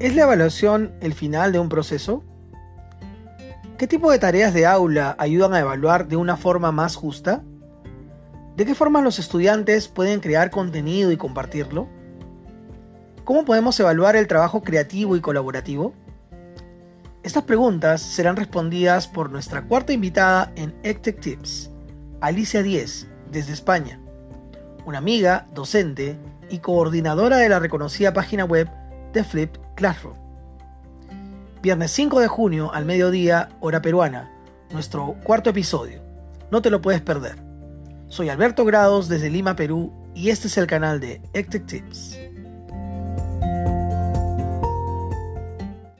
¿Es la evaluación el final de un proceso? ¿Qué tipo de tareas de aula ayudan a evaluar de una forma más justa? ¿De qué forma los estudiantes pueden crear contenido y compartirlo? ¿Cómo podemos evaluar el trabajo creativo y colaborativo? Estas preguntas serán respondidas por nuestra cuarta invitada en EdTech Tips, Alicia Díez, desde España, una amiga, docente y coordinadora de la reconocida página web de Flip Classroom. Viernes 5 de junio al mediodía, hora peruana, nuestro cuarto episodio. No te lo puedes perder. Soy Alberto Grados desde Lima, Perú, y este es el canal de EdTech Tips.